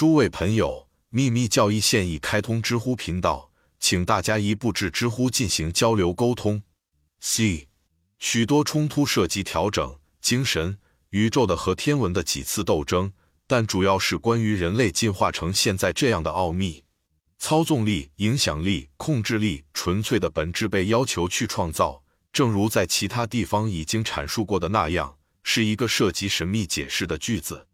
诸位朋友，秘密教义现已开通知乎频道，请大家一步至知乎进行交流沟通。C 许多冲突涉及调整、精神、宇宙的和天文的几次斗争，但主要是关于人类进化成现在这样的奥秘。操纵力、影响力、控制力，纯粹的本质被要求去创造，正如在其他地方已经阐述过的那样，是一个涉及神秘解释的句子。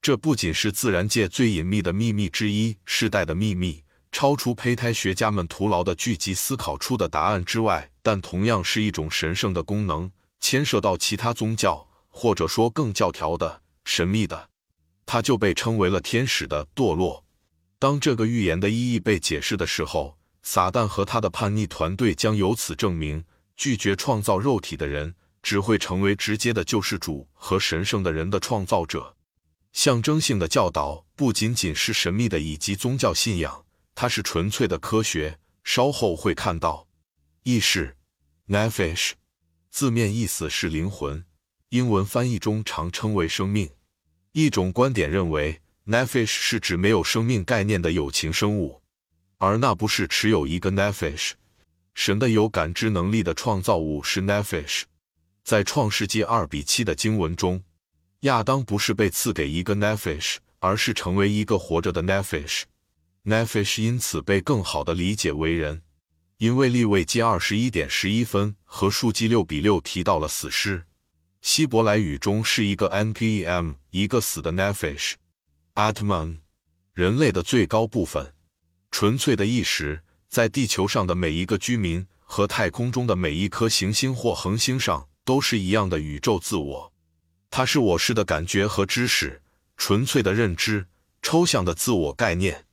这不仅是自然界最隐秘的秘密之一，世代的秘密，超出胚胎学家们徒劳的聚集思考出的答案之外，但同样是一种神圣的功能，牵涉到其他宗教，或者说更教条的神秘的，它就被称为了天使的堕落。当这个预言的意义被解释的时候，撒旦和他的叛逆团队将由此证明，拒绝创造肉体的人只会成为直接的救世主和神圣的人的创造者。象征性的教导不仅仅是神秘的以及宗教信仰，它是纯粹的科学。稍后会看到，意识 （nefesh） 字面意思是灵魂，英文翻译中常称为生命。一种观点认为，nefesh 是指没有生命概念的有情生物，而那不是持有一个 nefesh。神的有感知能力的创造物是 nefesh。在创世纪二比七的经文中。亚当不是被赐给一个 nefesh，而是成为一个活着的 nefesh。nefesh 因此被更好的理解为人，因为利未记二十一点十一分和数记六比六提到了死尸。希伯来语中是一个 npm，一个死的 nefesh。atman，人类的最高部分，纯粹的意识，在地球上的每一个居民和太空中的每一颗行星或恒星上都是一样的宇宙自我。它是我是的感觉和知识，纯粹的认知，抽象的自我概念。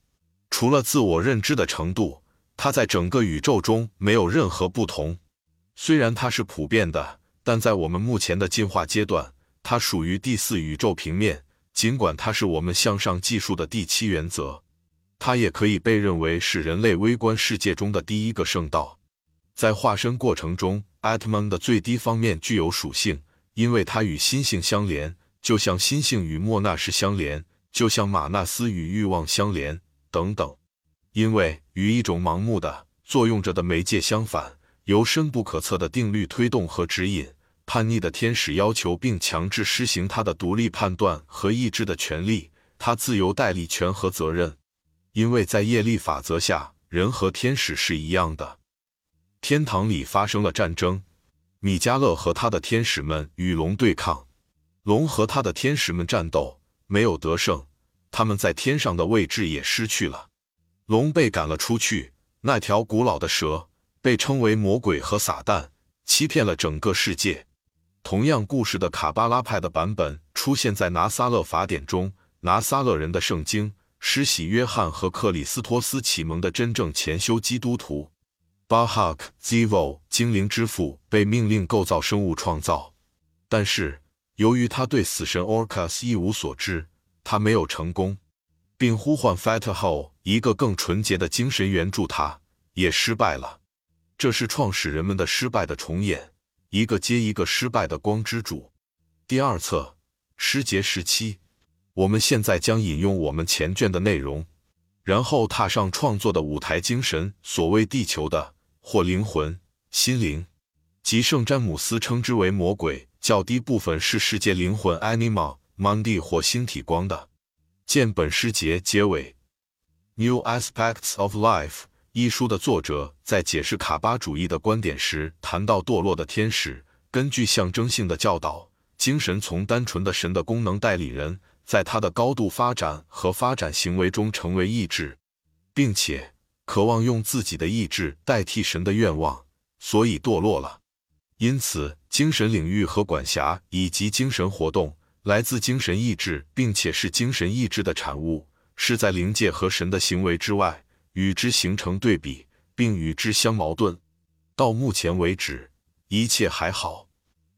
除了自我认知的程度，它在整个宇宙中没有任何不同。虽然它是普遍的，但在我们目前的进化阶段，它属于第四宇宙平面。尽管它是我们向上技术的第七原则，它也可以被认为是人类微观世界中的第一个圣道。在化身过程中，Atman 的最低方面具有属性。因为它与心性相连，就像心性与莫纳什相连，就像马纳斯与欲望相连等等。因为与一种盲目的作用着的媒介相反，由深不可测的定律推动和指引，叛逆的天使要求并强制施行他的独立判断和意志的权利，他自由代理权和责任。因为在业力法则下，人和天使是一样的。天堂里发生了战争。米迦勒和他的天使们与龙对抗，龙和他的天使们战斗，没有得胜，他们在天上的位置也失去了。龙被赶了出去，那条古老的蛇被称为魔鬼和撒旦，欺骗了整个世界。同样故事的卡巴拉派的版本出现在拿撒勒法典中，拿撒勒人的圣经，施洗约翰和克里斯托斯启蒙的真正前修基督徒。巴哈克 Zivo 精灵之父被命令构造生物创造，但是由于他对死神 Orcas 一无所知，他没有成功，并呼唤 f a t h o 一个更纯洁的精神援助他，也失败了。这是创始人们的失败的重演，一个接一个失败的光之主。第二册诗节时期，我们现在将引用我们前卷的内容，然后踏上创作的舞台。精神，所谓地球的。或灵魂、心灵，即圣詹姆斯称之为魔鬼。较低部分是世界灵魂 （animal Mundi） 或星体光的。见本诗节结尾。《New Aspects of Life》一书的作者在解释卡巴主义的观点时谈到堕落的天使。根据象征性的教导，精神从单纯的神的功能代理人，在他的高度发展和发展行为中成为意志，并且。渴望用自己的意志代替神的愿望，所以堕落了。因此，精神领域和管辖以及精神活动来自精神意志，并且是精神意志的产物，是在灵界和神的行为之外，与之形成对比，并与之相矛盾。到目前为止，一切还好。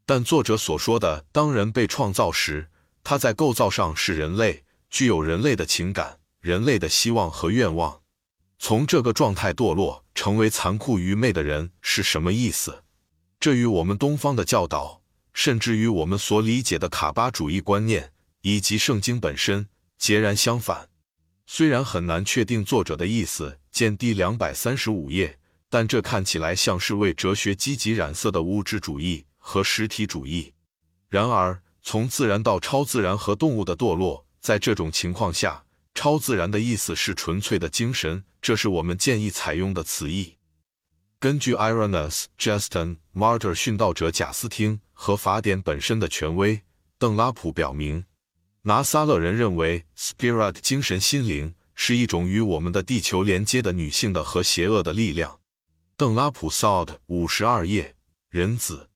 但作者所说的，当人被创造时，他在构造上是人类，具有人类的情感、人类的希望和愿望。从这个状态堕落，成为残酷愚昧的人是什么意思？这与我们东方的教导，甚至于我们所理解的卡巴主义观念以及圣经本身截然相反。虽然很难确定作者的意思，见第两百三十五页，但这看起来像是为哲学积极染色的物质主义和实体主义。然而，从自然到超自然和动物的堕落，在这种情况下，超自然的意思是纯粹的精神，这是我们建议采用的词义。根据 Irenaeus、Justin、Martyr 殉道者贾斯汀和法典本身的权威，邓拉普表明，拿撒勒人认为 Spirit 精神心灵是一种与我们的地球连接的女性的和邪恶的力量。邓拉普 Sod 五十二页，人子。